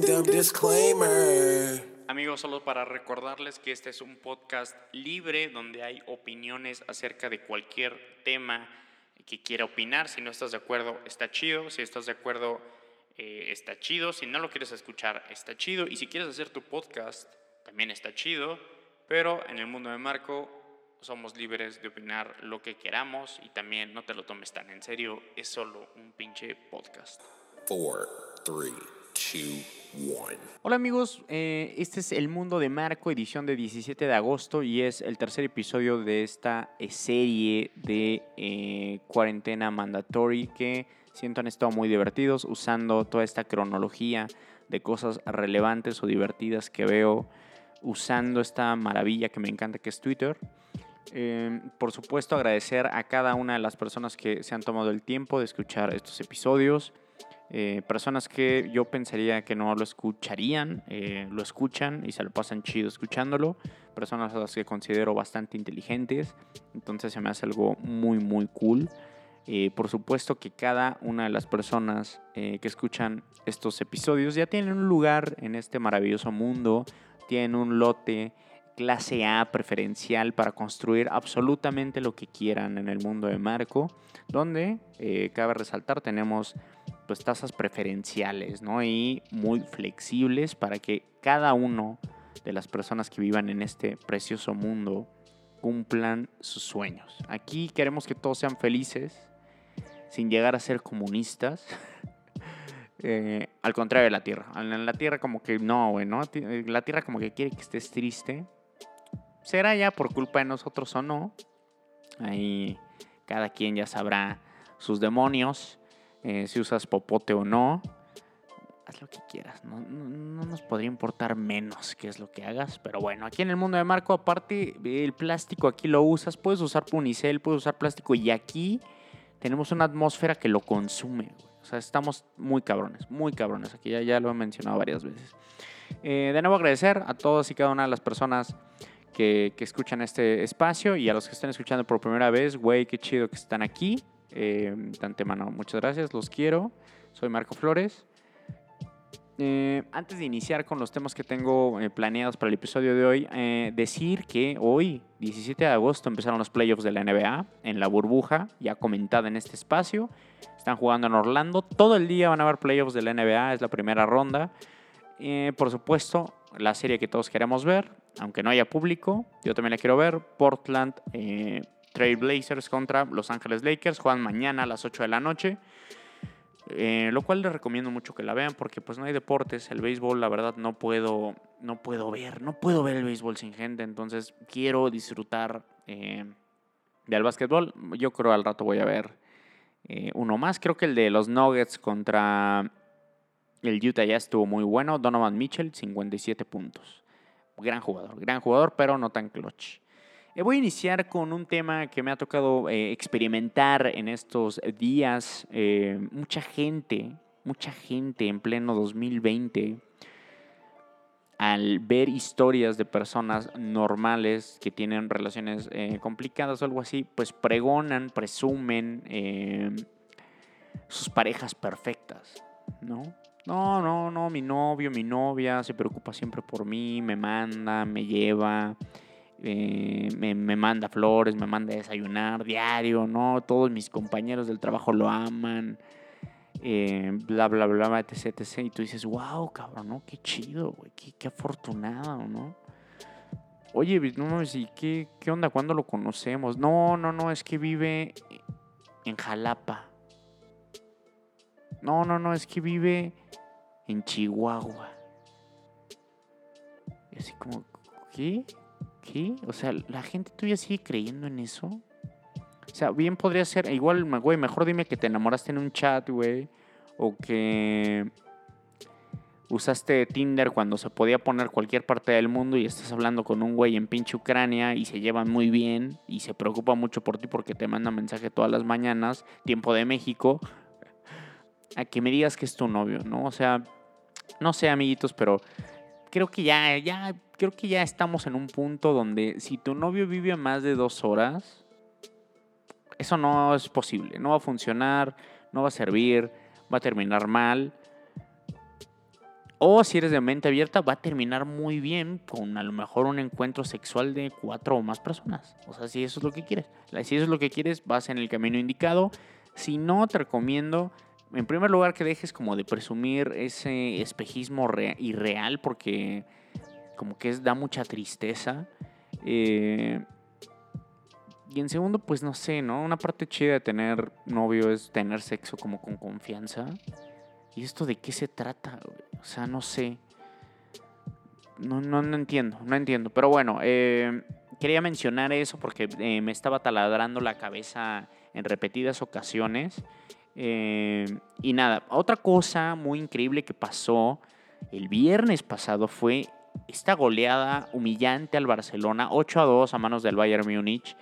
disclaimer. Amigos, solo para recordarles que este es un podcast libre donde hay opiniones acerca de cualquier tema que quiera opinar. Si no estás de acuerdo, está chido. Si estás de acuerdo, eh, está chido. Si no lo quieres escuchar, está chido. Y si quieres hacer tu podcast, también está chido. Pero en el mundo de Marco somos libres de opinar lo que queramos y también no te lo tomes tan en serio. Es solo un pinche podcast. 4, 3, 2, 1. Hola amigos, eh, este es El Mundo de Marco, edición de 17 de agosto y es el tercer episodio de esta eh, serie de eh, cuarentena mandatory que siento han estado muy divertidos usando toda esta cronología de cosas relevantes o divertidas que veo usando esta maravilla que me encanta que es Twitter. Eh, por supuesto agradecer a cada una de las personas que se han tomado el tiempo de escuchar estos episodios. Eh, personas que yo pensaría que no lo escucharían, eh, lo escuchan y se lo pasan chido escuchándolo. Personas a las que considero bastante inteligentes. Entonces se me hace algo muy, muy cool. Eh, por supuesto que cada una de las personas que escuchan estos episodios ya tienen un lugar en este maravilloso mundo, tienen un lote clase A preferencial para construir absolutamente lo que quieran en el mundo de Marco, donde, cabe resaltar, tenemos pues tasas preferenciales, ¿no? Y muy flexibles para que cada uno de las personas que vivan en este precioso mundo cumplan sus sueños. Aquí queremos que todos sean felices, sin llegar a ser comunistas. Eh, al contrario de la Tierra. La Tierra como que no, güey, ¿no? Eh, La Tierra como que quiere que estés triste. Será ya por culpa de nosotros o no. Ahí cada quien ya sabrá sus demonios. Eh, si usas popote o no. Haz lo que quieras. No, no- no nos podría importar menos qué es lo que hagas. Pero bueno, aquí en el mundo de Marco, aparte, el plástico aquí lo usas. Puedes usar punicel, puedes usar plástico. Y aquí tenemos una atmósfera que lo consume. O sea, estamos muy cabrones, muy cabrones. Aquí ya, ya lo he mencionado varias veces. Eh, de nuevo agradecer a todas y cada una de las personas que, que escuchan este espacio y a los que están escuchando por primera vez, güey, qué chido que están aquí. Eh, de antemano, muchas gracias, los quiero. Soy Marco Flores. Eh, antes de iniciar con los temas que tengo eh, planeados para el episodio de hoy, eh, decir que hoy, 17 de agosto, empezaron los playoffs de la NBA en la burbuja, ya comentada en este espacio. Están jugando en Orlando. Todo el día van a haber playoffs de la NBA, es la primera ronda. Por supuesto, la serie que todos queremos ver, aunque no haya público, yo también la quiero ver. Portland eh, Trail Blazers contra Los Ángeles Lakers. Juegan mañana a las 8 de la noche. Eh, lo cual les recomiendo mucho que la vean porque pues no hay deportes. El béisbol, la verdad, no puedo, no puedo ver. No puedo ver el béisbol sin gente. Entonces quiero disfrutar eh, del básquetbol. Yo creo al rato voy a ver eh, uno más. Creo que el de los Nuggets contra el Utah ya estuvo muy bueno. Donovan Mitchell, 57 puntos. Gran jugador, gran jugador, pero no tan clutch. Eh, voy a iniciar con un tema que me ha tocado eh, experimentar en estos días. Eh, mucha gente, mucha gente en pleno 2020, al ver historias de personas normales que tienen relaciones complicadas o algo así, pues pregonan, presumen eh, sus parejas perfectas, ¿no? No, no, no, mi novio, mi novia se preocupa siempre por mí, me manda, me lleva, eh, me, manda flores, me manda a desayunar diario, ¿no? Todos mis compañeros del trabajo lo aman, eh, bla, bla, bla, etc, etc. Y tú dices, wow, cabrón, ¿no? Qué chido, güey, qué, qué afortunado, ¿no? Oye, no mames, ¿y qué, qué onda? ¿Cuándo lo conocemos? No, no, no, es que vive en Jalapa. No, no, no, es que vive en Chihuahua. Y así como, ¿qué? O sea, la gente todavía sigue creyendo en eso. O sea, bien podría ser, igual, güey, mejor dime que te enamoraste en un chat, güey. O que usaste Tinder cuando se podía poner cualquier parte del mundo y estás hablando con un güey en pinche Ucrania y se llevan muy bien y se preocupa mucho por ti porque te manda mensaje todas las mañanas, tiempo de México, a que me digas que es tu novio, ¿no? O sea, no sé, amiguitos, pero creo que ya, ya, creo que ya estamos en un punto donde si tu novio vive más de dos horas, eso no es posible, no va a funcionar, no va a servir, va a terminar mal. O si eres de mente abierta, va a terminar muy bien con a lo mejor un encuentro sexual de cuatro o más personas. O sea, si eso es lo que quieres. Si eso es lo que quieres, vas en el camino indicado. Si no, te recomiendo, en primer lugar, que dejes como de presumir ese espejismo irreal porque como que es, da mucha tristeza. Eh, y en segundo, pues no sé, ¿no? Una parte chida de tener novio es tener sexo como con confianza. ¿Y esto de qué se trata? O sea, no sé. No, no, no entiendo, no entiendo. Pero bueno, eh, quería mencionar eso porque eh, me estaba taladrando la cabeza en repetidas ocasiones. Eh, y nada, otra cosa muy increíble que pasó el viernes pasado fue esta goleada humillante al Barcelona, 8 a 2 a manos del Bayern Múnich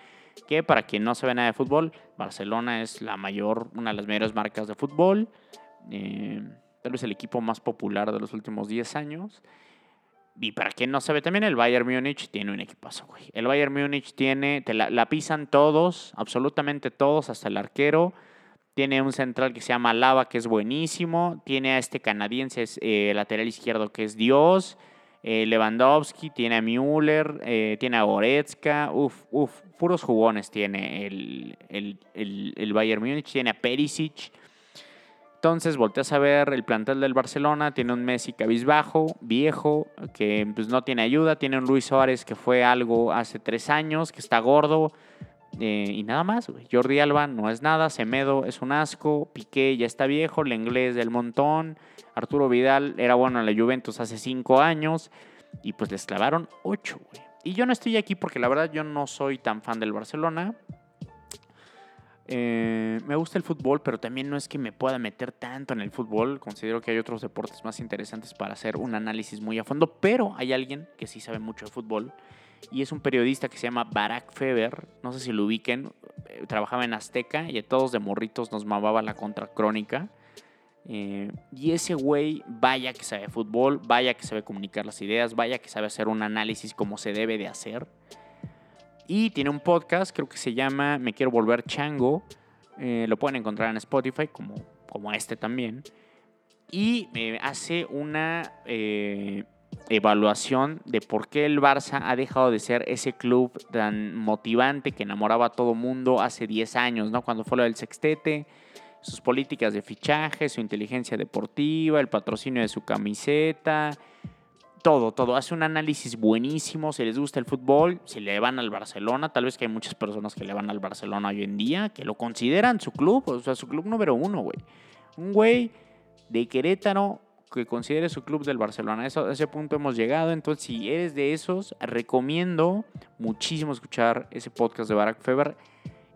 que para quien no sabe nada de fútbol, Barcelona es la mayor, una de las mayores marcas de fútbol, eh, tal vez el equipo más popular de los últimos 10 años. Y para quien no sabe, también el Bayern Múnich tiene un equipazo, güey. El Bayern Múnich tiene, la, pisan todos, absolutamente todos, hasta el arquero. Tiene un central que se llama Lava, que es buenísimo. Tiene a este canadiense eh, lateral izquierdo, que es Dios. Eh, Lewandowski, tiene a Müller, eh, tiene a Goretzka, uff, uff, puros jugones tiene el, el, Bayern Múnich, tiene a Perisic. Entonces volteas a ver el plantel del Barcelona, tiene un Messi cabizbajo, viejo, que pues, no tiene ayuda, tiene un Luis Suárez que fue algo hace tres años, que está gordo, eh, y nada más, Jordi Alba no es nada, Semedo es un asco, Piqué ya está viejo, el inglés del montón, Arturo Vidal era bueno en la Juventus hace cinco años y pues les clavaron ocho. Y yo no estoy aquí porque la verdad yo no soy tan fan del Barcelona. Eh, me gusta el fútbol, pero también no es que me pueda meter tanto en el fútbol. Considero que hay otros deportes más interesantes para hacer un análisis muy a fondo, pero hay alguien que sí sabe mucho de fútbol y es un periodista que se llama Barack Feber, no sé si lo ubiquen, eh, trabajaba en Azteca y a todos de morritos nos mamaba la contracrónica. Eh, y ese güey, vaya que sabe fútbol, vaya que sabe comunicar las ideas, vaya que sabe hacer un análisis como se debe de hacer. Y tiene un podcast, creo que se llama Me Quiero Volver Chango. Eh, lo pueden encontrar en Spotify, como, como este también. Y hace una evaluación de por qué el Barça ha dejado de ser ese club tan motivante que enamoraba a todo mundo hace 10 años, ¿no? Cuando fue lo del sextete, sus políticas de fichaje, su inteligencia deportiva, el patrocinio de su camiseta, todo, todo. Hace un análisis buenísimo, si les gusta el fútbol, si le van al Barcelona, tal vez que hay muchas personas que le van al Barcelona hoy en día, que lo consideran su club, o sea, su club número uno, güey. Un güey de Querétaro que considere su club del Barcelona. A ese punto hemos llegado. Entonces, si eres de esos, recomiendo muchísimo escuchar ese podcast de Barack Feber.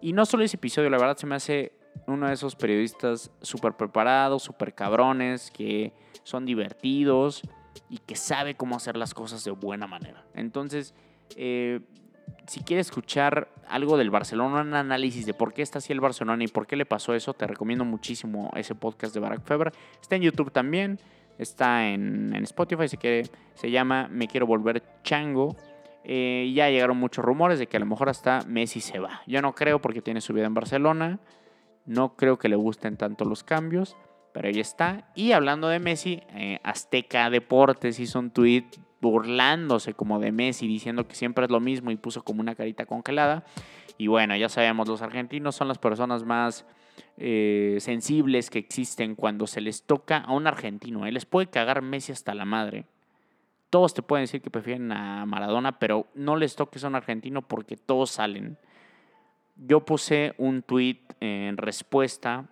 Y no solo ese episodio, la verdad se me hace uno de esos periodistas súper preparados, súper cabrones, que son divertidos y que sabe cómo hacer las cosas de buena manera. Entonces, eh, si quieres escuchar algo del Barcelona, un análisis de por qué está así el Barcelona y por qué le pasó eso, te recomiendo muchísimo ese podcast de Barack Feber. Está en YouTube también. Está en, Spotify, así que se llama Me Quiero Volver Chango. Eh, ya llegaron muchos rumores de que a lo mejor hasta Messi se va. Yo no creo porque tiene su vida en Barcelona. No creo que le gusten tanto los cambios, pero ahí está. Y hablando de Messi, eh, Azteca Deportes hizo un tweet burlándose como de Messi, diciendo que siempre es lo mismo y puso como una carita congelada. Y bueno, ya sabemos, los argentinos son las personas más eh, sensibles que existen cuando se les toca a un argentino. ¿eh? Les puede cagar Messi hasta la madre. Todos te pueden decir que prefieren a Maradona, pero no les toques a un argentino porque todos salen. Yo puse un tweet en respuesta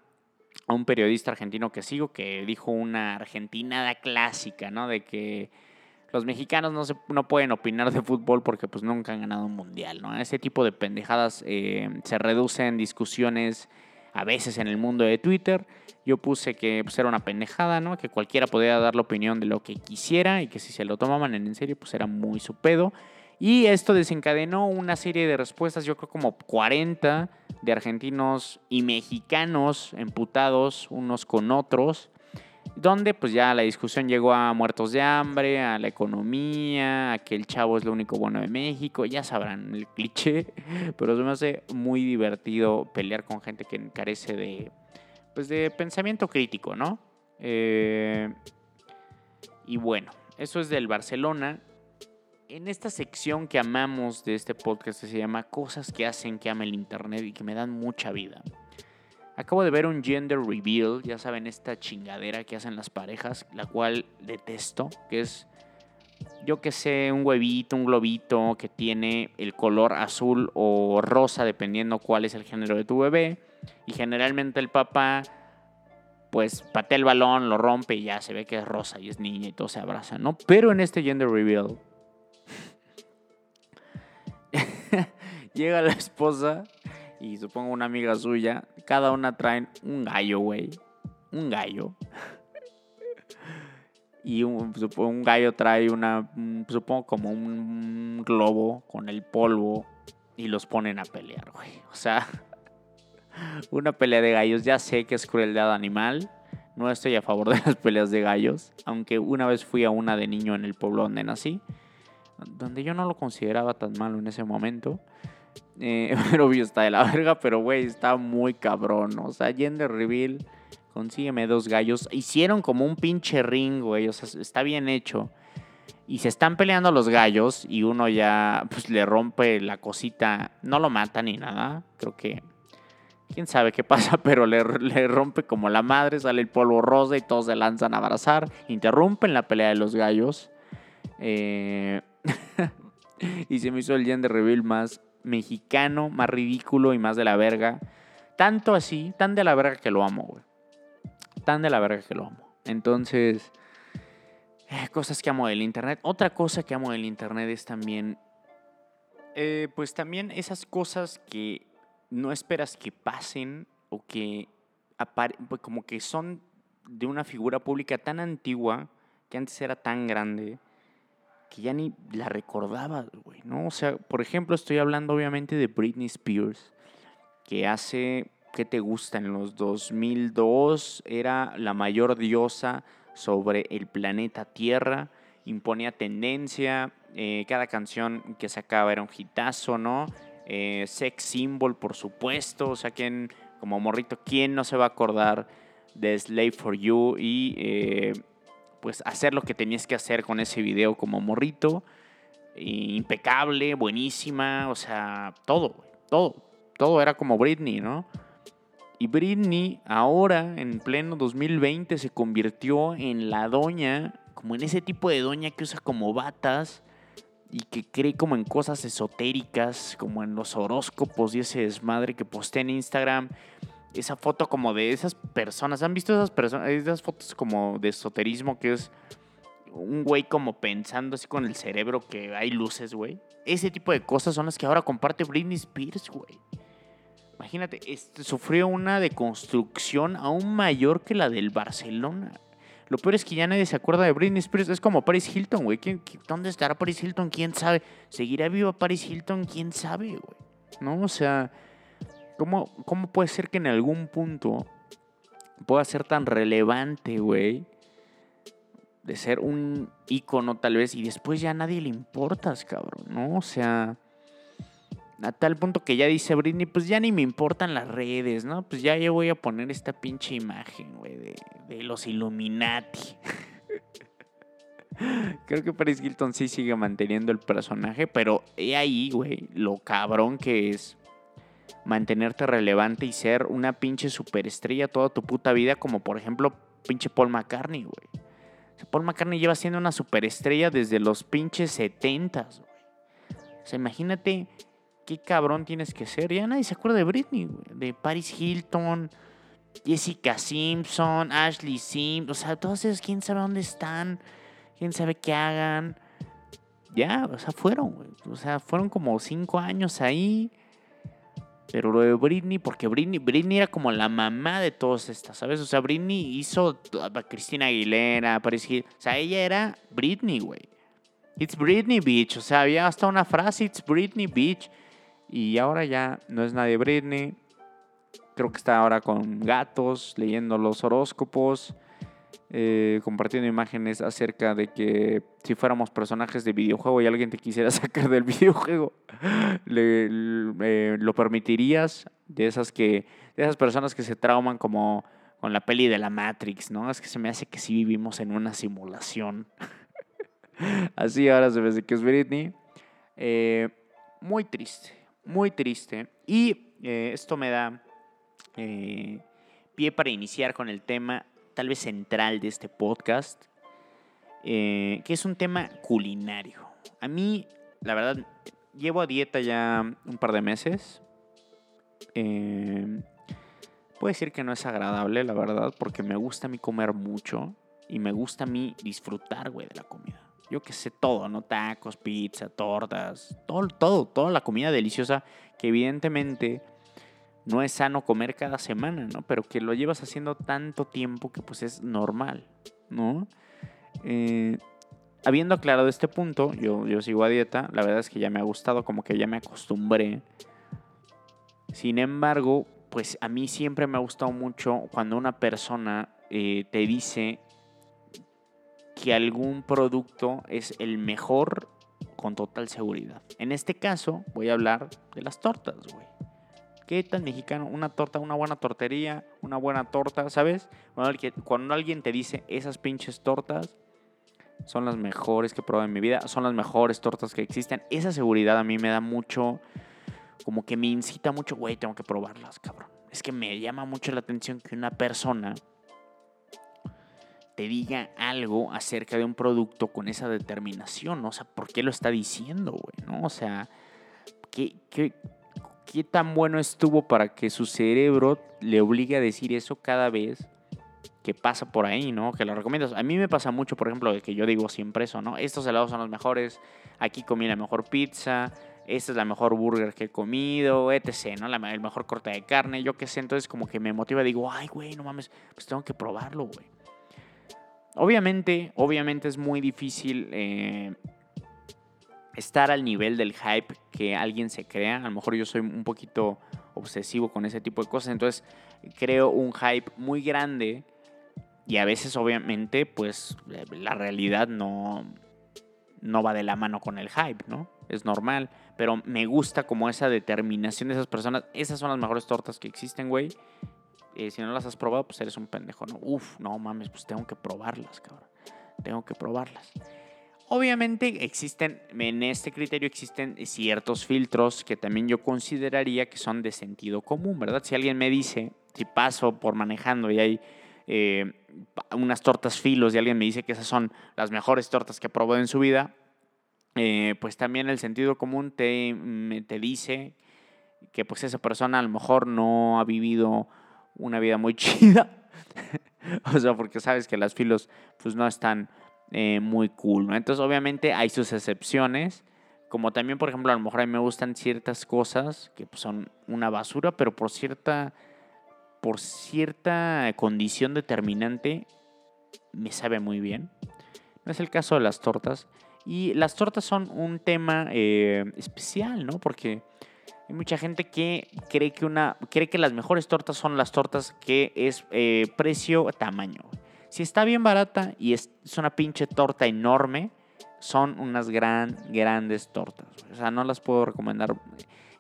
a un periodista argentino que sigo que dijo una argentinada clásica, ¿no? De que los mexicanos no, se, no pueden opinar de fútbol porque pues nunca han ganado un mundial, ¿no? Ese tipo de pendejadas eh, se reducen discusiones a veces en el mundo de Twitter. Yo puse que pues, era una pendejada, ¿no? Que cualquiera podía dar la opinión de lo que quisiera y que si se lo tomaban en serio, pues era muy su pedo. Y esto desencadenó una serie de respuestas, yo creo como 40 de argentinos y mexicanos emputados unos con otros donde pues ya la discusión llegó a muertos de hambre, a la economía, a que el chavo es lo único bueno de México, ya sabrán el cliché, pero se me hace muy divertido pelear con gente que carece de, pues de pensamiento crítico, ¿no? Eh, Y bueno, eso es del Barcelona. En esta sección que amamos de este podcast que se llama Cosas que hacen que ame el Internet y que me dan mucha vida. Acabo de ver un gender reveal, ya saben, esta chingadera que hacen las parejas, la cual detesto, que es, yo que sé, un huevito, un globito que tiene el color azul o rosa, dependiendo cuál es el género de tu bebé. Y generalmente el papá, pues patea el balón, lo rompe y ya se ve que es rosa y es niña y todos se abrazan, ¿no? Pero en este gender reveal, llega la esposa y supongo una amiga suya, cada una traen un gallo, güey. Un gallo. Y un, un gallo trae una, supongo como un globo con el polvo y los ponen a pelear, güey. O sea, una pelea de gallos. Ya sé que es crueldad animal. No estoy a favor de las peleas de gallos. Aunque una vez fui a una de niño en el pueblo donde nací. Donde yo no lo consideraba tan malo en ese momento. Eh, pero obvio está de la verga, pero güey, está muy cabrón. O sea, Gender Reveal, consígueme dos gallos. Hicieron como un pinche ring, güey. O sea, está bien hecho. Y se están peleando los gallos y uno ya pues le rompe la cosita. No lo mata ni nada. Creo que... Quién sabe qué pasa, pero le, le rompe como la madre, sale el polvo rosa y todos se lanzan a abrazar. Interrumpen la pelea de los gallos. Eh, y se me hizo el gender reveal más mexicano, más ridículo y más de la verga. Tanto así, tan de la verga que lo amo, güey. Tan de la verga que lo amo. Entonces, eh, cosas que amo del Internet. Otra cosa que amo del Internet es también, eh, pues también esas cosas que no esperas que pasen o que pues como que son de una figura pública tan antigua, que antes era tan grande, que ya ni la recordaba, güey, ¿no? O sea, por ejemplo, estoy hablando obviamente de Britney Spears, que hace, ¿qué te gusta? En los 2002 era la mayor diosa sobre el planeta Tierra, imponía tendencia, eh, cada canción que sacaba era un hitazo, ¿no? Eh, sex symbol, por supuesto, o sea, ¿quién, como morrito, ¿quién no se va a acordar de Slave for You y... eh, pues hacer lo que tenías que hacer con ese video como morrito. Impecable, buenísima, o sea, todo, todo. Todo era como Britney, ¿no? Y Britney ahora, en pleno 2020, se convirtió en la doña, como en ese tipo de doña que usa como batas y que cree como en cosas esotéricas, como en los horóscopos y ese desmadre que postea en Instagram esa foto como de esas personas. ¿Han visto esas personas? Esas fotos como de esoterismo que es un güey como pensando así con el cerebro que hay luces, güey. Ese tipo de cosas son las que ahora comparte Britney Spears, güey. Imagínate, este, sufrió una deconstrucción aún mayor que la del Barcelona. Lo peor es que ya nadie se acuerda de Britney Spears. Es como Paris Hilton, güey. ¿Quién- quién- ¿Dónde estará Paris Hilton? ¿Quién sabe? ¿Seguirá viva Paris Hilton? ¿Quién sabe, güey? ¿No? O sea, ¿cómo, ¿cómo puede ser que en algún punto pueda ser tan relevante, güey? De ser un ícono tal vez y después ya a nadie le importas, cabrón, ¿no? O sea, a tal punto que ya dice Britney, pues ya ni me importan las redes, ¿no? Pues ya yo voy a poner esta pinche imagen, güey, de, de los Illuminati. Creo que Paris Hilton sí sigue manteniendo el personaje, pero he ahí, güey, lo cabrón que es mantenerte relevante y ser una pinche superestrella toda tu puta vida, como por ejemplo pinche Paul McCartney, güey. Paul McCartney lleva siendo una superestrella desde los pinches 70 güey. O sea, imagínate qué cabrón tienes que ser. Ya nadie se acuerda de Britney, güey. De Paris Hilton, Jessica Simpson, Ashley Simpson. O sea, todas esas, quién sabe dónde están, quién sabe qué hagan. Ya, o sea, fueron. O sea, fueron como cinco años ahí. Pero lo de Britney, porque Britney, Britney era como la mamá de todas estas, ¿sabes? O sea, Britney hizo a Cristina Aguilera, a Paris Hilton. O sea, ella era Britney, güey. It's Britney Beach. O sea, había hasta una frase, It's Britney Beach. Y ahora ya no es nadie Britney. Creo que está ahora con gatos, leyendo los horóscopos, eh, compartiendo imágenes acerca de que si fuéramos personajes de videojuego y alguien te quisiera sacar del videojuego, le- eh, lo permitirías. De esas que, de esas personas que se trauman como con la peli de la Matrix, ¿no? Es que se me hace que sí vivimos en una simulación. Así ahora se hace que es Britney. Eh, muy triste, muy triste. Y esto me da pie para iniciar con el tema tal vez central de este podcast, que es un tema culinario. A mí, la verdad, llevo a dieta ya un par de meses. puedo decir que no es agradable, la verdad, porque me gusta a mí comer mucho y me gusta a mí disfrutar, güey, de la comida yo que sé, todo, ¿no? Tacos, pizza, tortas, todo, todo, toda la comida deliciosa que evidentemente no es sano comer cada semana, ¿no? Pero que lo llevas haciendo tanto tiempo que pues es normal, ¿no? Eh, habiendo aclarado este punto, yo, sigo a dieta, la verdad es que ya me ha gustado, como que ya me acostumbré. Sin embargo, pues a mí siempre me ha gustado mucho cuando una persona eh, te dice que algún producto es el mejor con total seguridad. En este caso, voy a hablar de las tortas, güey. ¿Qué tan mexicano? Una torta, una buena tortería, una buena torta, ¿sabes? Cuando alguien te dice esas pinches tortas son las mejores que he probado en mi vida, son las mejores tortas que existen, esa seguridad a mí me da mucho, como que me incita mucho, güey, tengo que probarlas, cabrón. Es que me llama mucho la atención que una persona te diga algo acerca de un producto con esa determinación, ¿no? O sea, ¿por qué lo está diciendo, güey? ¿No? O sea, ¿qué, qué, qué tan bueno estuvo para que su cerebro le obligue a decir eso cada vez que pasa por ahí, ¿no? Que lo recomiendas. A mí me pasa mucho, por ejemplo, que yo digo siempre eso, ¿no? Estos helados son los mejores, aquí comí la mejor pizza, esta es la mejor burger que he comido, etc., ¿no? La, el mejor corte de carne, yo qué sé. Entonces como que me motiva, digo, ay, güey, no mames, pues tengo que probarlo, güey. Obviamente, obviamente es muy difícil eh, estar al nivel del hype que alguien se crea. A lo mejor yo soy un poquito obsesivo con ese tipo de cosas. Entonces creo un hype muy grande y a veces obviamente pues la realidad no, no va de la mano con el hype, ¿no? Es normal. Pero me gusta como esa determinación de esas personas. Esas son las mejores tortas que existen, güey. Eh, si no las has probado, pues eres un pendejo, ¿no? Uf, no mames, pues tengo que probarlas, cabrón. Tengo que probarlas. Obviamente existen, en este criterio existen ciertos filtros que también yo consideraría que son de sentido común, ¿verdad? Si alguien me dice, si paso por manejando y hay eh, unas tortas filos y alguien me dice que esas son las mejores tortas que probado en su vida, eh, pues también el sentido común te, te dice que pues esa persona a lo mejor no ha vivido una vida muy chida. o sea, porque sabes que las filos pues no están eh, muy cool, ¿no? Entonces obviamente hay sus excepciones. Como también, por ejemplo, a lo mejor a mí me gustan ciertas cosas que pues, son una basura, pero por cierta, por cierta condición determinante me sabe muy bien. No es el caso de las tortas. Y las tortas son un tema eh, especial, ¿no? Porque hay mucha gente que cree que, una, cree que las mejores tortas son las tortas que es eh, precio-tamaño. Si está bien barata y es, una pinche torta enorme, son unas gran, grandes tortas. O sea, no las puedo recomendar.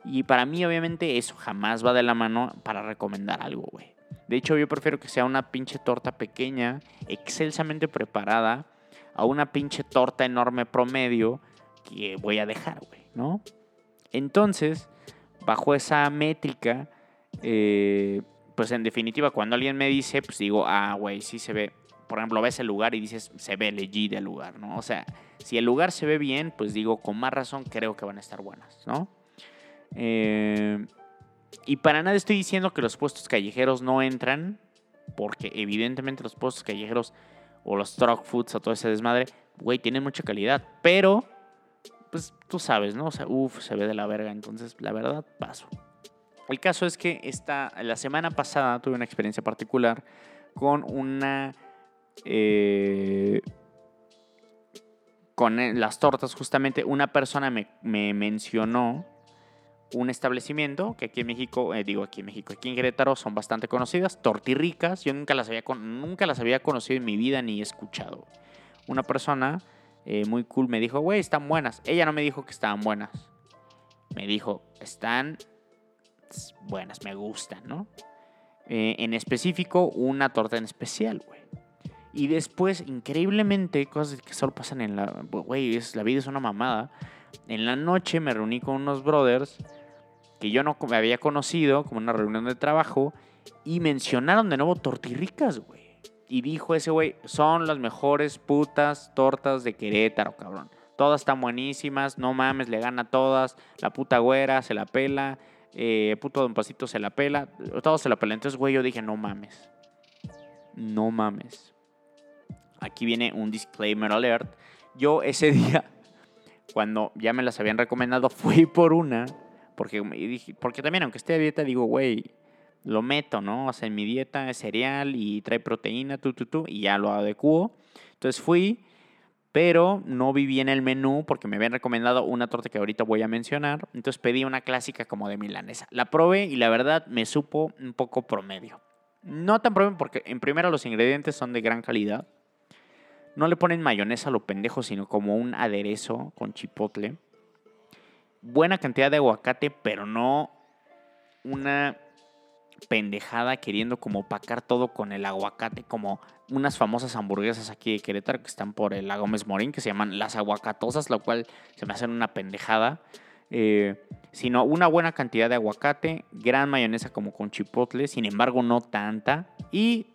Y para mí, obviamente, eso jamás va de la mano para recomendar algo, güey. De hecho, yo prefiero que sea una pinche torta pequeña, excelsamente preparada, a una pinche torta enorme promedio que voy a dejar, güey, ¿no? Entonces, bajo esa métrica, eh, pues en definitiva, cuando alguien me dice, pues digo, ah, güey, sí se ve. Por ejemplo, ves el lugar y dices, se ve legit el lugar, ¿no? O sea, si el lugar se ve bien, pues digo, con más razón creo que van a estar buenas, ¿no? Eh, y para nada estoy diciendo que los puestos callejeros no entran, porque evidentemente los puestos callejeros o los truck foods o todo ese desmadre, güey, tienen mucha calidad, pero pues tú sabes, ¿no? O sea, uff, se ve de la verga, entonces la verdad paso. El caso es que esta, la semana pasada tuve una experiencia particular con una... Eh, con las tortas, justamente una persona me, mencionó un establecimiento que aquí en México, eh, digo aquí en México, aquí en Querétaro son bastante conocidas, tortirricas, yo nunca las había, nunca las había conocido en mi vida ni escuchado. Una persona eh, muy cool, me dijo, güey, están buenas. Ella no me dijo que estaban buenas. Me dijo, están buenas, me gustan, ¿no? En específico, una torta en especial, güey. Y después, increíblemente, cosas que solo pasan en la... Güey, la vida es una mamada. En la noche me reuní con unos brothers que yo no me había conocido, como una reunión de trabajo, y mencionaron de nuevo tortirricas, güey. Y dijo ese güey, son las mejores putas tortas de Querétaro, cabrón. Todas están buenísimas, no mames, le gana a todas. La puta güera se la pela, eh, puto Don Pasito se la pela, todos se la pela. Entonces, güey, yo dije, no mames. No mames. Aquí viene un disclaimer alert. Yo ese día, cuando ya me las habían recomendado, fui por una. Porque, dije, porque también, aunque esté a dieta, digo, güey, lo meto, ¿no? O sea, en mi dieta es cereal y trae proteína, tú, tú, tú, y ya lo adecuo. Entonces fui, pero no vi bien el menú porque me habían recomendado una torta que ahorita voy a mencionar. Entonces pedí una clásica como de milanesa. La probé y la verdad me supo un poco promedio. No tan promedio porque en primera los ingredientes son de gran calidad. No le ponen mayonesa a lo pendejo, sino como un aderezo con chipotle. Buena cantidad de aguacate, pero no una pendejada queriendo como pacar todo con el aguacate, como unas famosas hamburguesas aquí de Querétaro que están por el Gómez Morín, que se llaman las aguacatosas, lo cual se me hacen una pendejada. Eh, sino una buena cantidad de aguacate, gran mayonesa como con chipotle, sin embargo no tanta, y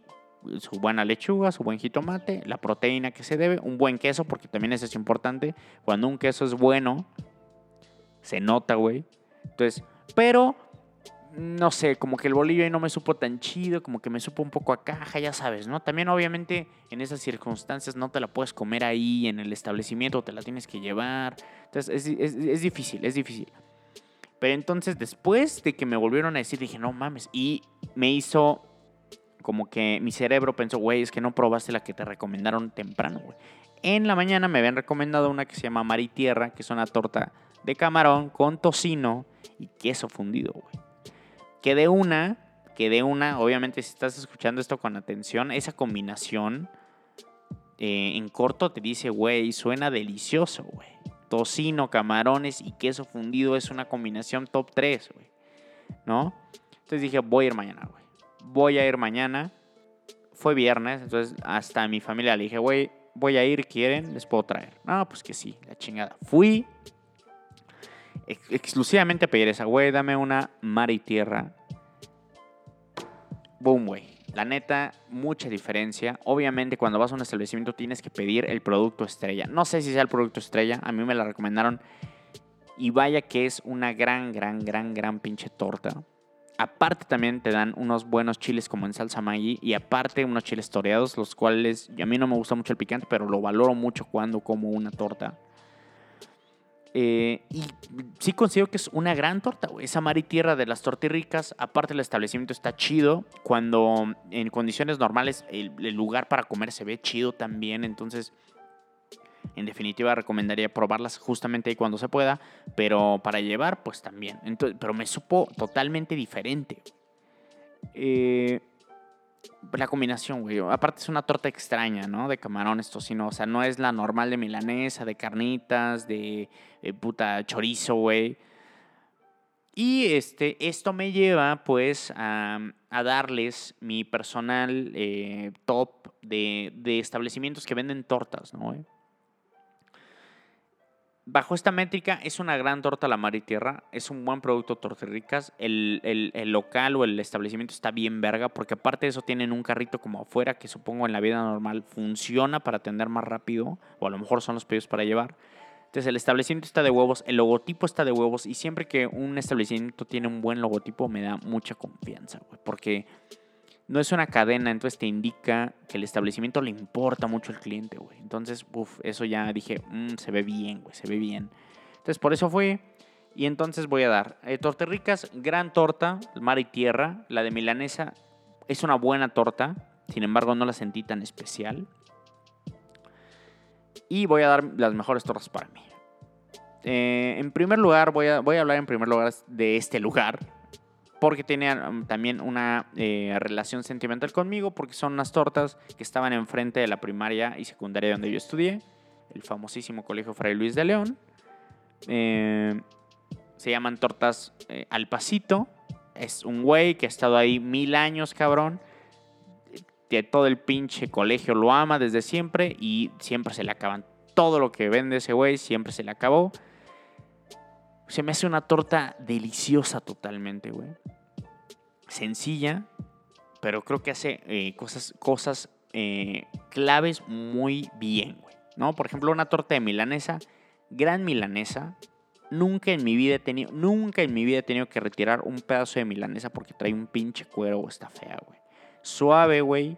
su buena lechuga, su buen jitomate, la proteína que se debe, un buen queso, porque también eso es importante. Cuando un queso es bueno, se nota, güey. Entonces, pero no sé, como que el bolillo ahí no me supo tan chido, como que me supo un poco a caja, ya sabes, ¿no? También obviamente en esas circunstancias no te la puedes comer ahí en el establecimiento, te la tienes que llevar. Entonces es, difícil, es difícil. Pero entonces después de que me volvieron a decir, dije, no mames, y me hizo como que mi cerebro pensó, güey, es que no probaste la que te recomendaron temprano, güey. En la mañana me habían recomendado una que se llama Mar y Tierra, que es una torta de camarón con tocino y queso fundido, güey que de una, que de una, obviamente si estás escuchando esto con atención, esa combinación eh, en corto te dice, güey, suena delicioso, güey. Tocino, camarones y queso fundido es una combinación top 3, güey. ¿No? Entonces dije, voy a ir mañana, güey. Voy a ir mañana. Fue viernes, entonces hasta a mi familia le dije, güey, voy a ir, ¿quieren? Les puedo traer. No, pues que sí, la chingada. Fui, exclusivamente pedir esa, güey, dame una mar y tierra. Boom, güey. La neta, mucha diferencia. Obviamente, cuando vas a un establecimiento tienes que pedir el producto estrella. No sé si sea el producto estrella, a mí me la recomendaron. Y vaya que es una gran, gran, gran, gran pinche torta. Aparte también te dan unos buenos chiles como en salsa Maggi y aparte unos chiles toreados, los cuales a mí no me gusta mucho el picante, pero lo valoro mucho cuando como una torta. Eh, y sí considero que es una gran torta. Esa mar y tierra de las tortirricas. Aparte, el establecimiento está chido. Cuando en condiciones normales el, lugar para comer se ve chido también. Entonces, en definitiva, recomendaría probarlas justamente ahí cuando se pueda. Pero para llevar, pues también. Entonces, pero me supo totalmente diferente. Eh, la combinación, güey. Aparte es una torta extraña, ¿no? De camarones, tocino. O sea, no es la normal de milanesa, de carnitas, de eh, puta chorizo, güey. Y este, esto me lleva, pues, a, darles mi personal eh, top de, de, establecimientos que venden tortas, ¿no? Bajo esta métrica, es una gran torta la mar y tierra, es un buen producto tortirricas. El, el, local o el establecimiento está bien verga, porque aparte de eso tienen un carrito como afuera que supongo en la vida normal funciona para atender más rápido, o a lo mejor son los pedidos para llevar. Entonces el establecimiento está de huevos, el logotipo está de huevos, y siempre que un establecimiento tiene un buen logotipo me da mucha confianza, porque no es una cadena, entonces te indica que el establecimiento le importa mucho al cliente, güey. Entonces, uff, eso ya dije, mm, se ve bien, güey, se ve bien. Entonces, por eso fue. Y entonces voy a dar eh, ricas, gran torta, mar y tierra. La de milanesa es una buena torta, sin embargo, no la sentí tan especial. Y voy a dar las mejores tortas para mí. Eh, en primer lugar, voy a, voy a hablar en primer lugar de este lugar, porque tenía um, también una eh, relación sentimental conmigo, porque son unas tortas que estaban enfrente de la primaria y secundaria donde yo estudié, el famosísimo Colegio Fray Luis de León. Eh, se llaman tortas eh, al pasito Es un güey que ha estado ahí mil años, cabrón. Que todo el pinche colegio lo ama desde siempre y siempre se le acaban. Todo lo que vende ese güey siempre se le acabó. Se me hace una torta deliciosa totalmente, güey. Sencilla, pero creo que hace eh, cosas, cosas eh, claves muy bien, güey. ¿No? Por ejemplo, una torta de milanesa, gran milanesa. Nunca en mi vida he tenido, nunca en mi vida he tenido que retirar un pedazo de milanesa porque trae un pinche cuero o está fea, güey. Suave, güey.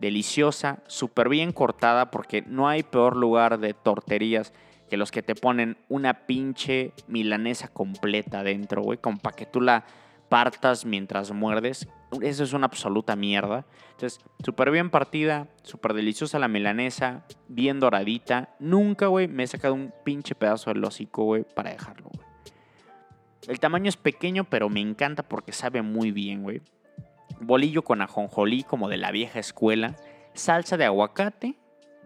Deliciosa, súper bien cortada porque no hay peor lugar de torterías que los que te ponen una pinche milanesa completa dentro, güey, como para que tú la partas mientras muerdes. Eso es una absoluta mierda. Entonces, súper bien partida, súper deliciosa la milanesa, bien doradita. Nunca, güey, me he sacado un pinche pedazo del hocico, güey, para dejarlo, güey. El tamaño es pequeño, pero me encanta porque sabe muy bien, güey. Bolillo con ajonjolí, como de la vieja escuela. Salsa de aguacate,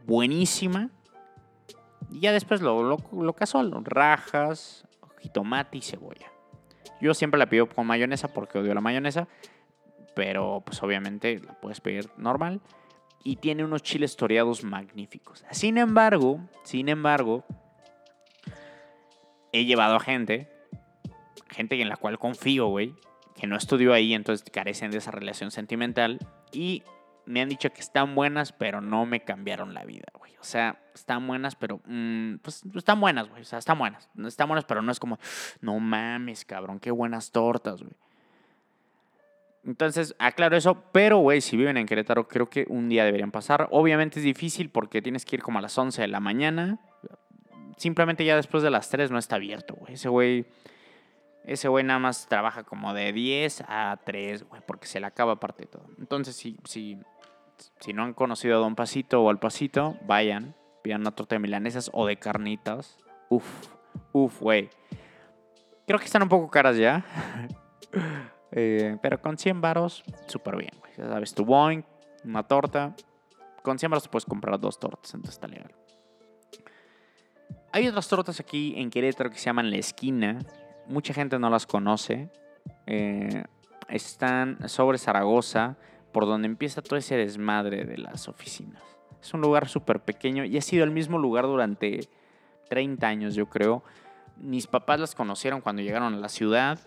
buenísima. Y ya después lo, lo, lo casual, rajas, jitomate y cebolla. Yo siempre la pido con mayonesa porque odio la mayonesa. Pero pues obviamente la puedes pedir normal. Y tiene unos chiles toreados magníficos. Sin embargo, sin embargo, he llevado a gente, gente en la cual confío, güey, que no estudió ahí, entonces carecen de esa relación sentimental. Y me han dicho que están buenas, pero no me cambiaron la vida, güey. O sea, están buenas, pero. mm, pues están buenas, güey. O sea, están buenas. Están buenas, pero no es como. No mames, cabrón, qué buenas tortas, güey. Entonces, aclaro eso, pero, güey, si viven en Querétaro, creo que un día deberían pasar. Obviamente es difícil porque tienes que ir como a las 11 de la mañana. Simplemente ya después de las 3 no está abierto, güey. Ese güey. Ese güey nada más trabaja como de 10 a 3, güey, porque se le acaba aparte de todo. Entonces, si, si, si no han conocido a Don Pasito o al Pasito, vayan, pidan una torta de milanesas o de carnitas. Uf, uf, güey. Creo que están un poco caras ya. Eh, pero con 100 varos, súper bien, güey. Ya sabes, tu boing, una torta. Con 100 varos puedes comprar dos tortas, entonces está legal. Hay otras tortas aquí en Querétaro que se llaman La Esquina. Mucha gente no las conoce. Eh, están sobre Zaragoza, por donde empieza todo ese desmadre de las oficinas. Es un lugar súper pequeño y ha sido el mismo lugar durante 30 años, yo creo. Mis papás las conocieron cuando llegaron a la ciudad.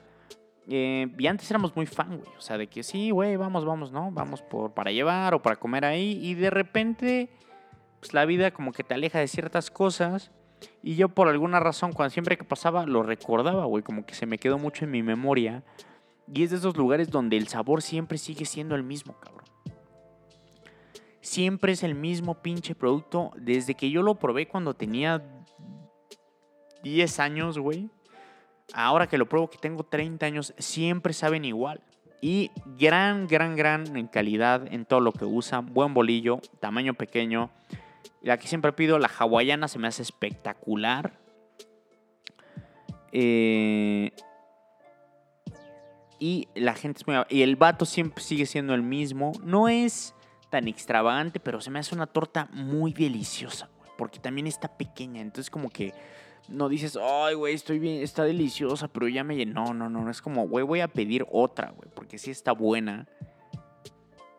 Eh, y antes éramos muy fan, güey. O sea, de que sí, güey, vamos, vamos, ¿no? Vamos por, para llevar o para comer ahí. Y de repente, pues la vida como que te aleja de ciertas cosas. Y yo por alguna razón, cuando siempre que pasaba, lo recordaba, güey. Como que se me quedó mucho en mi memoria. Y es de esos lugares donde el sabor siempre sigue siendo el mismo, cabrón. Siempre es el mismo pinche producto. Desde que yo lo probé cuando tenía 10 años, güey. Ahora que lo pruebo que tengo 30 años, siempre saben igual. Y gran, gran, gran en calidad en todo lo que usan. Buen bolillo, tamaño pequeño. La que siempre pido, la hawaiana, se me hace espectacular. Eh, y la gente es muy... Y el vato siempre sigue siendo el mismo. No es tan extravagante, pero se me hace una torta muy deliciosa, güey, Porque también está pequeña. Entonces como que no dices, ay, güey, estoy bien, está deliciosa, pero ya me llenó. No, no, no. Es como, güey, voy a pedir otra, güey. Porque sí está buena.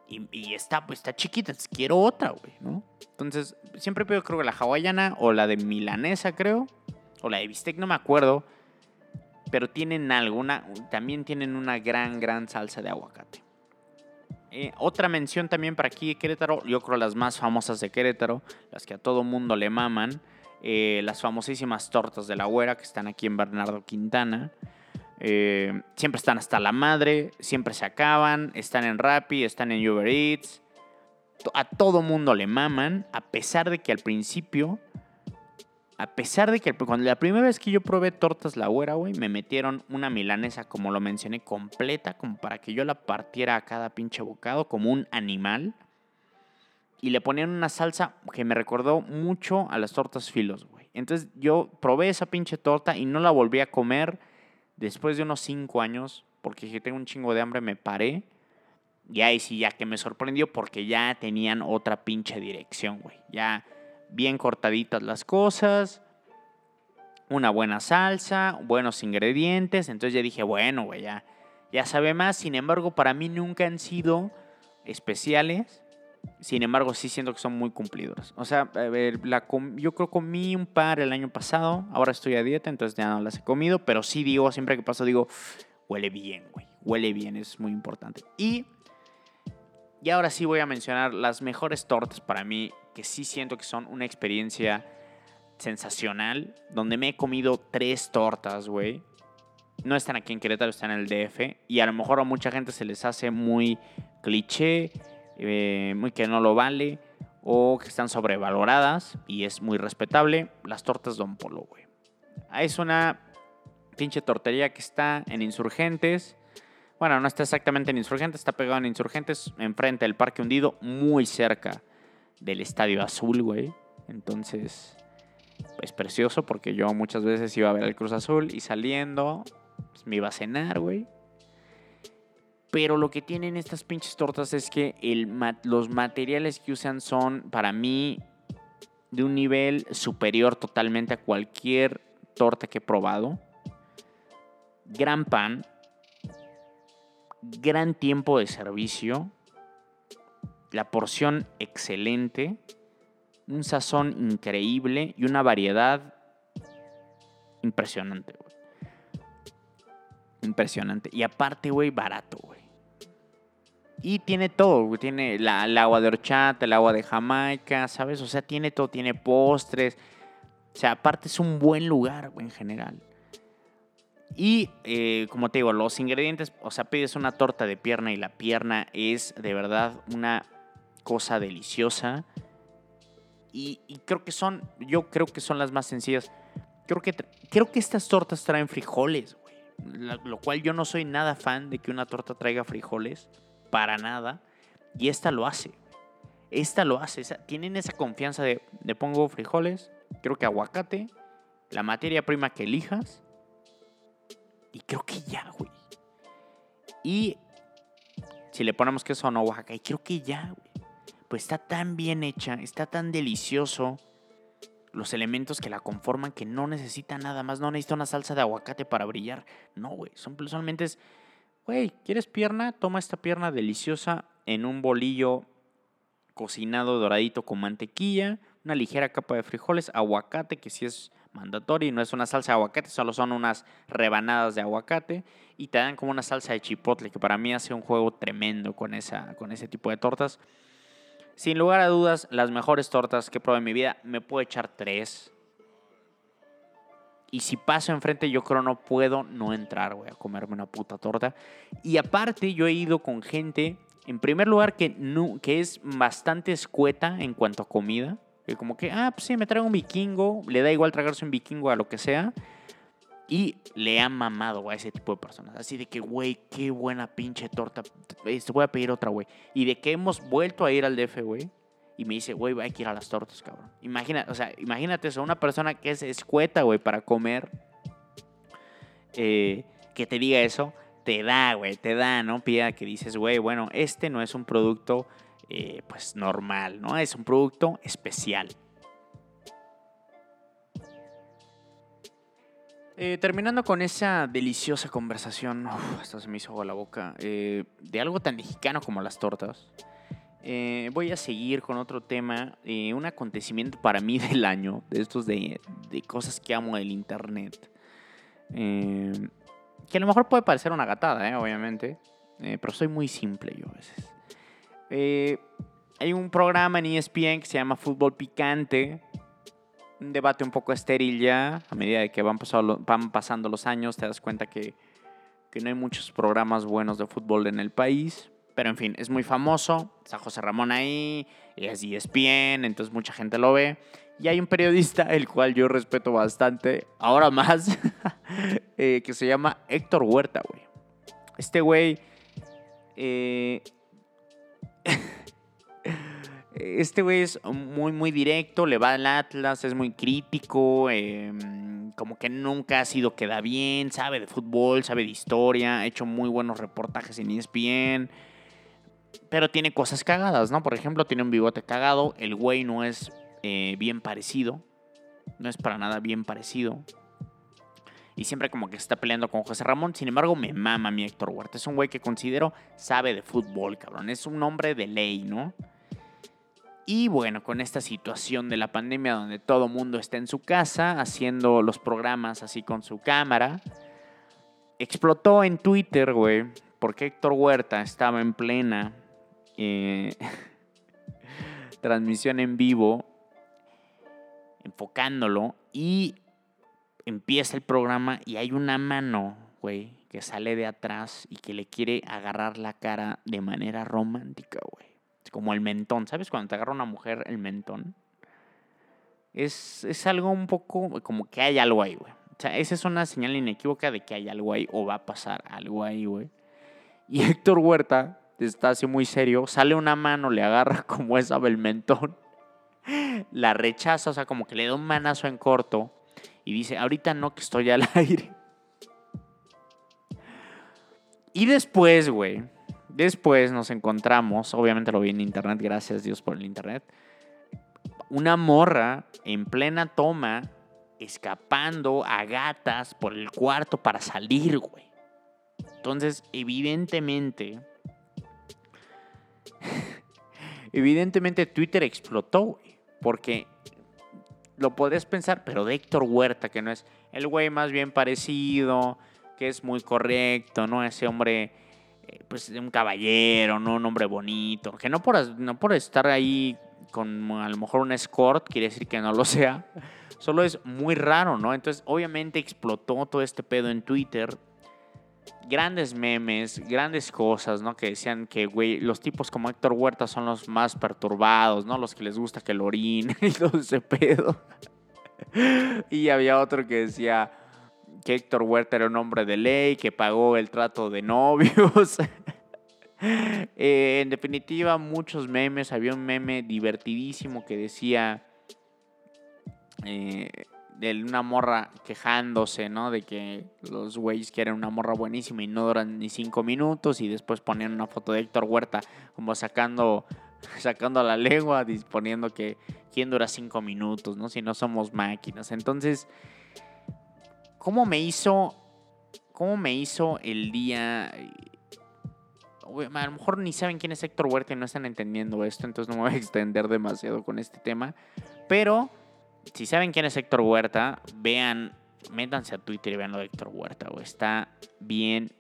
Y, está, pues, está chiquita. quiero otra, güey, ¿no? Entonces, siempre pido, creo que la hawaiana o la de milanesa, creo. O la de bistec, no me acuerdo. Pero tienen alguna, también tienen una gran, gran salsa de aguacate. Eh, otra mención también para aquí de Querétaro, yo creo las más famosas de Querétaro, las que a todo mundo le maman, eh, las famosísimas tortas de la güera que están aquí en Bernardo Quintana. Eh, siempre están hasta la madre, siempre se acaban, están en Rappi, están en Uber Eats. A todo mundo le maman, a pesar de que al principio, a pesar de que cuando la primera vez que yo probé tortas la güera, güey, me metieron una milanesa, como lo mencioné, completa, como para que yo la partiera a cada pinche bocado, como un animal. Y le ponían una salsa que me recordó mucho a las tortas filos, güey. Entonces yo probé esa pinche torta y no la volví a comer después de unos 5 años, porque dije, tengo un chingo de hambre, me paré. Y ahí sí, ya que me sorprendió porque ya tenían otra pinche dirección, güey. Ya bien cortaditas las cosas, una buena salsa, buenos ingredientes. Entonces ya dije, bueno, güey, ya, ya sabe más. Sin embargo, para mí nunca han sido especiales. Sin embargo, sí siento que son muy cumplidoras. O sea, la yo creo que comí un par el año pasado. Ahora estoy a dieta, entonces ya no las he comido. Pero sí digo, siempre que paso, digo, huele bien, güey. Huele bien, es muy importante. Y, y ahora sí voy a mencionar las mejores tortas para mí, que sí siento que son una experiencia sensacional. Donde me he comido tres tortas, güey. No están aquí en Querétaro, están en el DF. Y a lo mejor a mucha gente se les hace muy cliché, eh, muy que no lo vale, o que están sobrevaloradas. Y es muy respetable. Las tortas Don Polo, güey. Es una pinche tortería que está en Insurgentes. Bueno, no está exactamente en Insurgentes, está pegado en Insurgentes, enfrente del Parque Hundido, muy cerca del Estadio Azul, güey. Entonces, pues precioso, porque yo muchas veces iba a ver el Cruz Azul y saliendo, pues, me iba a cenar, güey. Pero lo que tienen estas pinches tortas es que el los materiales que usan son, para mí, de un nivel superior totalmente a cualquier torta que he probado. Gran pan, gran tiempo de servicio, la porción excelente, un sazón increíble y una variedad impresionante. Impresionante. Y aparte, güey, barato, güey. Y tiene todo. Tiene la- el agua de horchata, el agua de Jamaica, ¿sabes? O sea, tiene todo, tiene postres. O sea, aparte es un buen lugar, güey, en general. Y eh, como te digo, los ingredientes, o sea, pides una torta de pierna y la pierna es de verdad una cosa deliciosa. Y, creo que son, yo creo que son las más sencillas. Creo que, creo que estas tortas traen frijoles, güey. Lo cual yo no soy nada fan de que una torta traiga frijoles, para nada. Y esta lo hace. Esta lo hace. tienen esa confianza de, le pongo frijoles, creo que aguacate, la materia prima que elijas. Y creo que ya, güey. Y si le ponemos queso no Oaxaca, y creo que ya, güey. Pues está tan bien hecha, está tan delicioso los elementos que la conforman que no necesita nada más, no necesita una salsa de aguacate para brillar. No, güey, son solamente es, güey, ¿quieres pierna? Toma esta pierna deliciosa en un bolillo cocinado doradito con mantequilla, una ligera capa de frijoles, aguacate, que sí es mandatorio y no es una salsa de aguacate, solo son unas rebanadas de aguacate y te dan como una salsa de chipotle, que para mí hace un juego tremendo con, esa, con ese tipo de tortas. Sin lugar a dudas, las mejores tortas que he en mi vida, me puedo echar tres. Y si paso enfrente, yo creo no puedo no entrar, güey, a comerme una puta torta. Y aparte, yo he ido con gente, en primer lugar, que, no, que es bastante escueta en cuanto a comida. Que como que, ah, pues sí, me traigo un vikingo, le da igual tragarse un vikingo a lo que sea. Y le ha mamado a ese tipo de personas. Así de que, güey, qué buena pinche torta. Este, voy a pedir otra, güey. Y de que hemos vuelto a ir al DF, güey. Y me dice, güey, hay que ir a las tortas, cabrón. Imagina, o sea, imagínate eso, una persona que es escueta, güey, para comer. eh, que te diga eso, te da, güey, te da, ¿no? Pida que dices, güey, bueno, este no es un producto, eh, pues, normal, ¿no? Es un producto especial. Eh, terminando con esa deliciosa conversación, uf, hasta se me hizo agua la boca, eh, de algo tan mexicano como las tortas, eh, voy a seguir con otro tema, eh, un acontecimiento para mí del año, de estos de, de cosas que amo del internet, eh, que a lo mejor puede parecer una gatada, eh, obviamente, pero soy muy simple yo a veces. Hay un programa en ESPN que se llama Fútbol Picante, un debate un poco estéril ya. A medida de que van, pasando, van pasando los años, te das cuenta que, que no hay muchos programas buenos de fútbol en el país. Pero en fin, es muy famoso. Está José Ramón ahí, es ESPN, entonces mucha gente lo ve. Y hay un periodista, el cual yo respeto bastante, ahora más, eh, que se llama Héctor Huerta, güey. Este güey... eh, este güey es muy, muy directo, le va al Atlas, es muy crítico, eh, como que nunca ha sido queda bien, sabe de fútbol, sabe de historia, ha hecho muy buenos reportajes en ESPN, pero tiene cosas cagadas, ¿no? Por ejemplo, tiene un bigote cagado, el güey no es eh, bien parecido, no es para nada bien parecido. y siempre como que está peleando con José Ramón. Sin embargo, me mama mi Héctor Huerta. Es un güey que considero sabe de fútbol, cabrón. Es un hombre de ley, ¿no? Y bueno, con esta situación de la pandemia donde todo mundo está en su casa haciendo los programas así con su cámara, explotó en Twitter, güey, porque Héctor Huerta estaba en plena eh, transmisión en vivo, enfocándolo, y empieza el programa y hay una mano, güey, que sale de atrás y que le quiere agarrar la cara de manera romántica, güey. Es como el mentón, ¿sabes? Cuando te agarra una mujer el mentón. Es, es algo un poco como que hay algo ahí, güey. O sea, esa es una señal inequívoca de que hay algo ahí o va a pasar algo ahí, güey. Y Héctor Huerta está así muy serio, sale una mano, le agarra como esa del mentón, la rechaza, o sea, como que le da un manazo en corto y dice, ahorita no que estoy al aire. Y después, güey, después nos encontramos, obviamente lo vi en internet, gracias Dios por el internet, una morra en plena toma, escapando a gatas por el cuarto para salir, güey. Entonces, evidentemente, evidentemente Twitter explotó, güey, porque lo podés pensar, pero de Héctor Huerta, que no es el güey más bien parecido, que es muy correcto, ¿no? Ese hombre, pues, un caballero, ¿no? Un hombre bonito, que no por, no por estar ahí con a lo mejor un escort, quiere decir que no lo sea, solo es muy raro, ¿no? Entonces, obviamente explotó todo este pedo en Twitter, grandes memes, grandes cosas, ¿no? Que decían que, güey, los tipos como Héctor Huerta son los más perturbados, ¿no? Los que les gusta que lo orine y todo ese pedo. y había otro que decía que Héctor Huerta era un hombre de ley, que pagó el trato de novios. Eh, en definitiva, muchos memes. Había un meme divertidísimo que decía... Eh, de una morra quejándose, ¿no? De que los güeyes quieren una morra buenísima y no duran ni cinco minutos y después ponían una foto de Héctor Huerta como sacando, sacando la lengua, disponiendo que quién dura cinco minutos, ¿no? Si no somos máquinas. Entonces, ¿cómo me hizo, cómo me hizo el día? A lo mejor ni saben quién es Héctor Huerta y no están entendiendo esto, entonces no me voy a extender demasiado con este tema, pero si saben quién es Héctor Huerta, vean, métanse a Twitter y vean lo de Héctor Huerta, Está bien,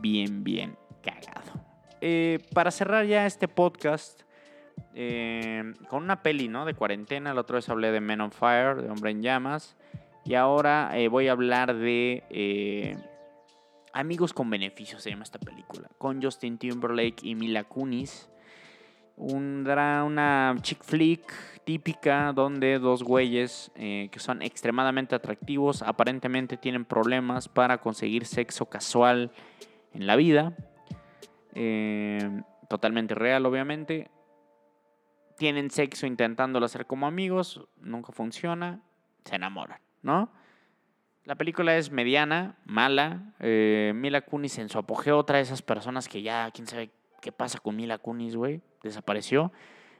bien, bien cagado. Eh, para cerrar ya este podcast, eh, con una peli, ¿no? De cuarentena. La otra vez hablé de Men on Fire, de Hombre en Llamas. Y ahora eh, voy a hablar de Amigos con Beneficios, se llama esta película. Con Justin Timberlake y Mila Kunis. Un, una chick flick típica donde dos güeyes eh, que son extremadamente atractivos aparentemente tienen problemas para conseguir sexo casual en la vida. Eh, totalmente real, obviamente. Tienen sexo intentándolo hacer como amigos, nunca funciona, se enamoran, ¿no? La película es mediana, mala. Eh, Mila Kunis en su apogeo, otra de esas personas que ya, quién sabe qué pasa con Mila Kunis, güey, desapareció.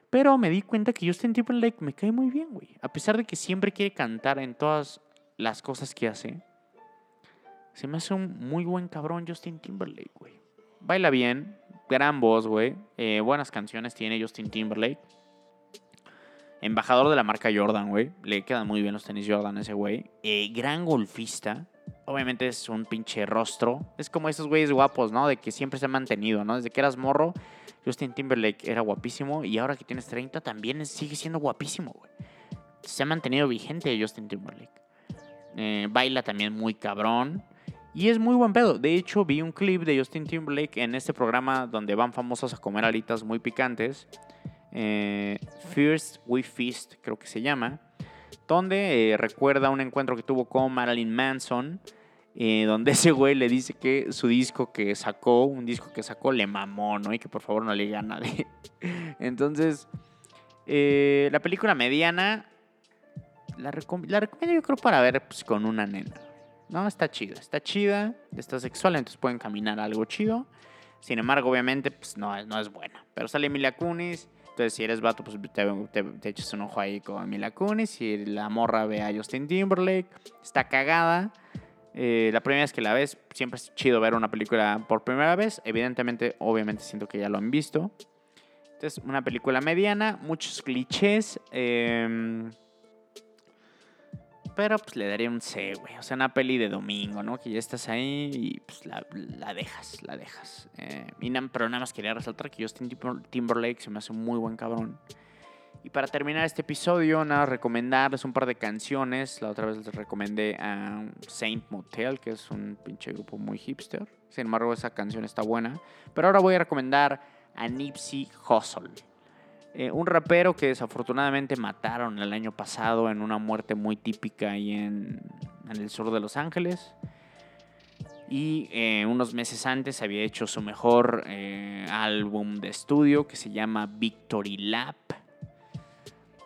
Pero me di cuenta que Justin Timberlake me cae muy bien, güey. A pesar de que siempre quiere cantar en todas las cosas que hace. Se me hace un muy buen cabrón Justin Timberlake, güey. Baila bien, gran voz, güey. Eh, buenas canciones tiene Justin Timberlake. Embajador de la marca Jordan, güey. Le quedan muy bien los tenis Jordan a ese güey. Eh, gran golfista. Obviamente es un pinche rostro. Es como esos güeyes guapos, ¿no? De que siempre se ha mantenido, ¿no? Desde que eras morro, Justin Timberlake era guapísimo y ahora que tienes 30 también sigue siendo guapísimo, güey. Se ha mantenido vigente Justin Timberlake. Eh, baila también muy cabrón. Y es muy buen pedo. De hecho, vi un clip de Justin Timberlake en este programa donde van famosos a comer alitas muy picantes. Eh, First We Feast, creo que se llama. Donde eh, recuerda un encuentro que tuvo con Marilyn Manson eh, donde ese güey le dice que su disco que sacó, un disco que sacó, le mamó, ¿no? Y que por favor no le diga a nadie. Entonces, eh, la película mediana, la, recomiendo yo creo para ver pues, con una nena. No, está chida, está chida, está sexual, entonces pueden caminar algo chido. Sin embargo, obviamente, pues no, no es buena. Pero sale Emilia Kunis. Entonces, si eres vato, pues te, te, echas un ojo ahí con Emilia Kunis. Si la morra ve a Justin Timberlake, está cagada. Eh, la primera vez que la ves, siempre es chido ver una película por primera vez. Evidentemente, obviamente siento que ya lo han visto. Entonces, una película mediana, muchos clichés. em, pero pues le daría un C, güey. O sea, una peli de domingo, ¿no? Que ya estás ahí y pues la, dejas, la dejas. Eh, pero nada más quería resaltar que Justin Timber- Timberlake se me hace un muy buen cabrón. Y para terminar este episodio, nada, recomendarles un par de canciones. La otra vez les recomendé a Saint Motel, que es un pinche grupo muy hipster. Sin embargo, esa canción está buena. Pero ahora voy a recomendar a Nipsey Hussle. Eh, un rapero que desafortunadamente mataron el año pasado en una muerte muy típica ahí en, el sur de Los Ángeles. Y eh, unos meses antes había hecho su mejor eh, álbum de estudio que se llama Victory Lap.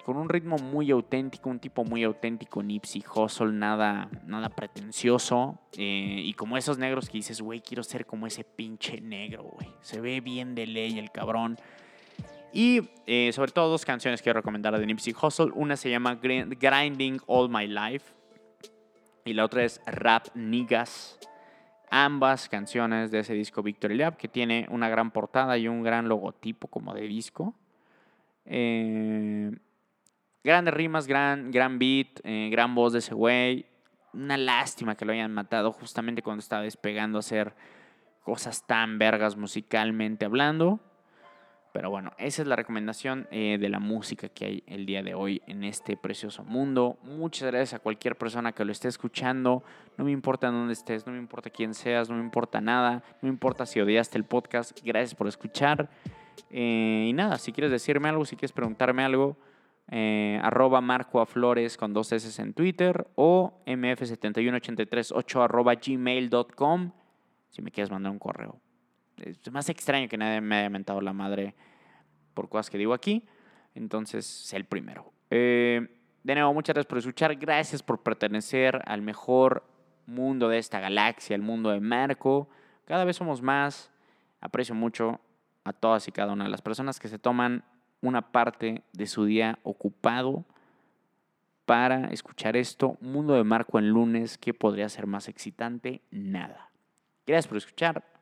Con un ritmo muy auténtico, un tipo muy auténtico, Nipsey Hussle, nada, nada pretencioso. y como esos negros que dices, güey, quiero ser como ese pinche negro, güey. Se ve bien de ley el cabrón. Y eh, sobre todo dos canciones quiero recomendar de Nipsey Hussle. Una se llama Gri- Grinding All My Life. Y la otra es Rap Niggas. Ambas canciones de ese disco Victory Lap, que tiene una gran portada y un gran logotipo como de disco. Eh, grandes rimas, gran, gran beat, eh, gran voz de ese güey. Una lástima que lo hayan matado justamente cuando estaba despegando a hacer cosas tan vergas musicalmente hablando. Pero bueno, esa es la recomendación eh, de la música que hay el día de hoy en este precioso mundo. Muchas gracias a cualquier persona que lo esté escuchando. No me importa dónde estés, no me importa quién seas, no me importa nada. No importa si odiaste el podcast. Gracias por escuchar. Eh, y nada, si quieres decirme algo, si quieres preguntarme algo, eh, arroba Marco con dos S en Twitter o mf71838 arroba gmail.com si me quieres mandar un correo. Es más extraño que nadie me haya mentado la madre por cosas que digo aquí. Entonces, sé el primero. Eh, de nuevo, muchas gracias por escuchar. Gracias por pertenecer al mejor mundo de esta galaxia, el mundo de Marco. Cada vez somos más. Aprecio mucho a todas y cada una de las personas que se toman una parte de su día ocupado para escuchar esto. Mundo de Marco en lunes, ¿qué podría ser más excitante? Nada. Gracias por escuchar.